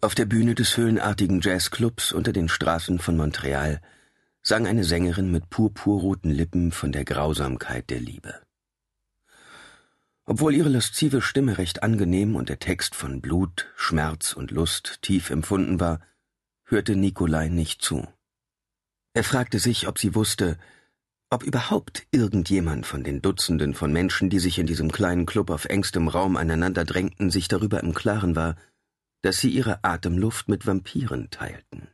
Auf der Bühne des höhlenartigen Jazzclubs unter den Straßen von Montreal sang eine Sängerin mit purpurroten Lippen von der Grausamkeit der Liebe. Obwohl ihre laszive Stimme recht angenehm und der Text von Blut, Schmerz und Lust tief empfunden war, hörte Nikolai nicht zu. Er fragte sich, ob sie wusste, ob überhaupt irgendjemand von den Dutzenden von Menschen, die sich in diesem kleinen Club auf engstem Raum aneinander drängten, sich darüber im Klaren war, dass sie ihre Atemluft mit Vampiren teilten.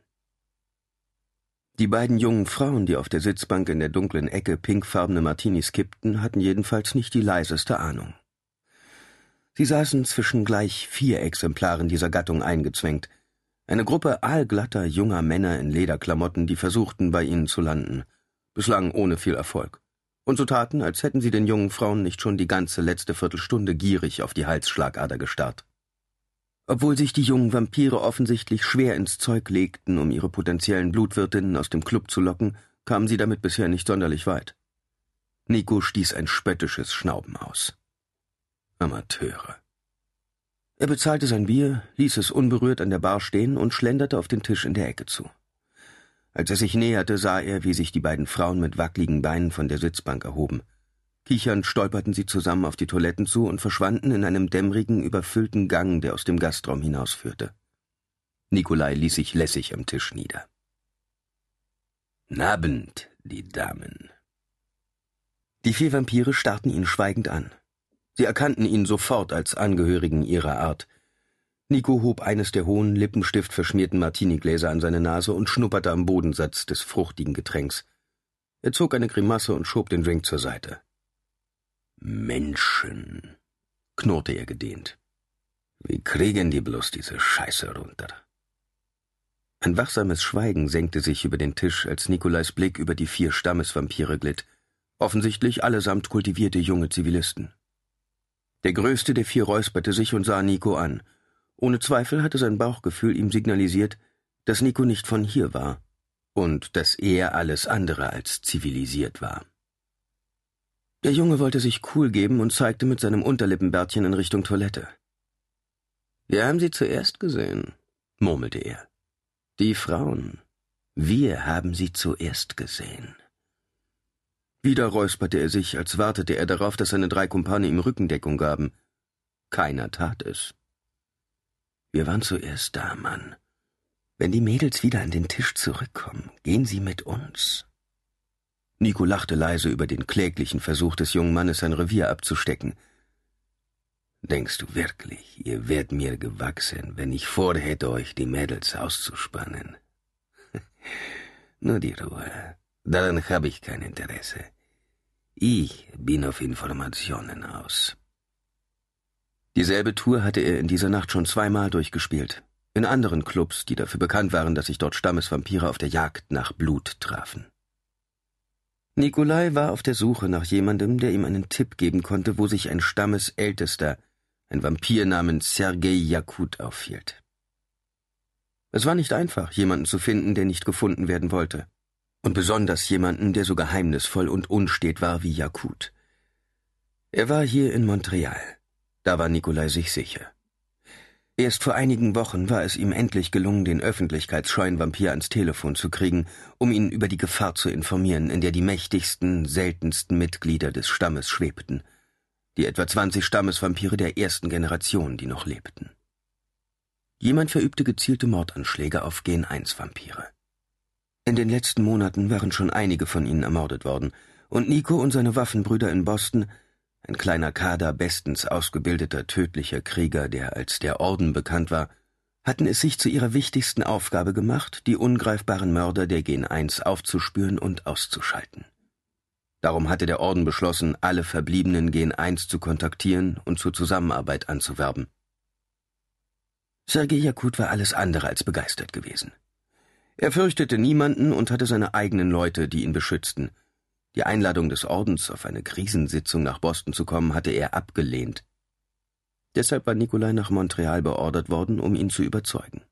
Die beiden jungen Frauen, die auf der Sitzbank in der dunklen Ecke pinkfarbene Martinis kippten, hatten jedenfalls nicht die leiseste Ahnung. Sie saßen zwischen gleich vier Exemplaren dieser Gattung eingezwängt, eine Gruppe aalglatter junger Männer in Lederklamotten, die versuchten, bei ihnen zu landen, bislang ohne viel Erfolg, und so taten, als hätten sie den jungen Frauen nicht schon die ganze letzte Viertelstunde gierig auf die Halsschlagader gestarrt. Obwohl sich die jungen Vampire offensichtlich schwer ins Zeug legten, um ihre potenziellen Blutwirtinnen aus dem Club zu locken, kamen sie damit bisher nicht sonderlich weit. Nico stieß ein spöttisches Schnauben aus. Amateure. Er bezahlte sein Bier, ließ es unberührt an der Bar stehen und schlenderte auf den Tisch in der Ecke zu. Als er sich näherte, sah er, wie sich die beiden Frauen mit wackligen Beinen von der Sitzbank erhoben. Kichernd stolperten sie zusammen auf die Toiletten zu und verschwanden in einem dämmerigen, überfüllten Gang, der aus dem Gastraum hinausführte. Nikolai ließ sich lässig am Tisch nieder. Nabend, die Damen. Die vier Vampire starrten ihn schweigend an. Sie erkannten ihn sofort als Angehörigen ihrer Art. Nico hob eines der hohen, lippenstiftverschmierten Martinigläser an seine Nase und schnupperte am Bodensatz des fruchtigen Getränks. Er zog eine Grimasse und schob den Drink zur Seite. Menschen, knurrte er gedehnt. Wie kriegen die bloß diese Scheiße runter? Ein wachsames Schweigen senkte sich über den Tisch, als Nikolais Blick über die vier Stammesvampire glitt, offensichtlich allesamt kultivierte junge Zivilisten. Der größte der vier räusperte sich und sah Nico an. Ohne Zweifel hatte sein Bauchgefühl ihm signalisiert, dass Nico nicht von hier war und dass er alles andere als zivilisiert war. Der Junge wollte sich cool geben und zeigte mit seinem Unterlippenbärtchen in Richtung Toilette. Wir haben sie zuerst gesehen, murmelte er. Die Frauen. Wir haben sie zuerst gesehen. Wieder räusperte er sich, als wartete er darauf, dass seine drei Kumpane ihm Rückendeckung gaben. Keiner tat es. Wir waren zuerst da, Mann. Wenn die Mädels wieder an den Tisch zurückkommen, gehen sie mit uns. Nico lachte leise über den kläglichen Versuch des jungen Mannes, sein Revier abzustecken. Denkst du wirklich, ihr wärt mir gewachsen, wenn ich vorhätte, euch die Mädels auszuspannen? Nur die Ruhe. Daran habe ich kein Interesse. Ich bin auf Informationen aus. Dieselbe Tour hatte er in dieser Nacht schon zweimal durchgespielt. In anderen Clubs, die dafür bekannt waren, dass sich dort Stammesvampire auf der Jagd nach Blut trafen. Nikolai war auf der Suche nach jemandem, der ihm einen Tipp geben konnte, wo sich ein Stammesältester, ein Vampir namens Sergei Jakut, aufhielt. Es war nicht einfach, jemanden zu finden, der nicht gefunden werden wollte. Und besonders jemanden, der so geheimnisvoll und unstet war wie Jakut. Er war hier in Montreal. Da war Nikolai sich sicher. Erst vor einigen Wochen war es ihm endlich gelungen, den öffentlichkeitsscheuen Vampir ans Telefon zu kriegen, um ihn über die Gefahr zu informieren, in der die mächtigsten, seltensten Mitglieder des Stammes schwebten, die etwa zwanzig Stammesvampire der ersten Generation, die noch lebten. Jemand verübte gezielte Mordanschläge auf Gen-1-Vampire. In den letzten Monaten waren schon einige von ihnen ermordet worden, und Nico und seine Waffenbrüder in Boston ein kleiner Kader bestens ausgebildeter tödlicher Krieger, der als der Orden bekannt war, hatten es sich zu ihrer wichtigsten Aufgabe gemacht, die ungreifbaren Mörder der Gen 1 aufzuspüren und auszuschalten. Darum hatte der Orden beschlossen, alle verbliebenen Gen 1 zu kontaktieren und zur Zusammenarbeit anzuwerben. Sergei Jakut war alles andere als begeistert gewesen. Er fürchtete niemanden und hatte seine eigenen Leute, die ihn beschützten – die Einladung des Ordens, auf eine Krisensitzung nach Boston zu kommen, hatte er abgelehnt. Deshalb war Nikolai nach Montreal beordert worden, um ihn zu überzeugen.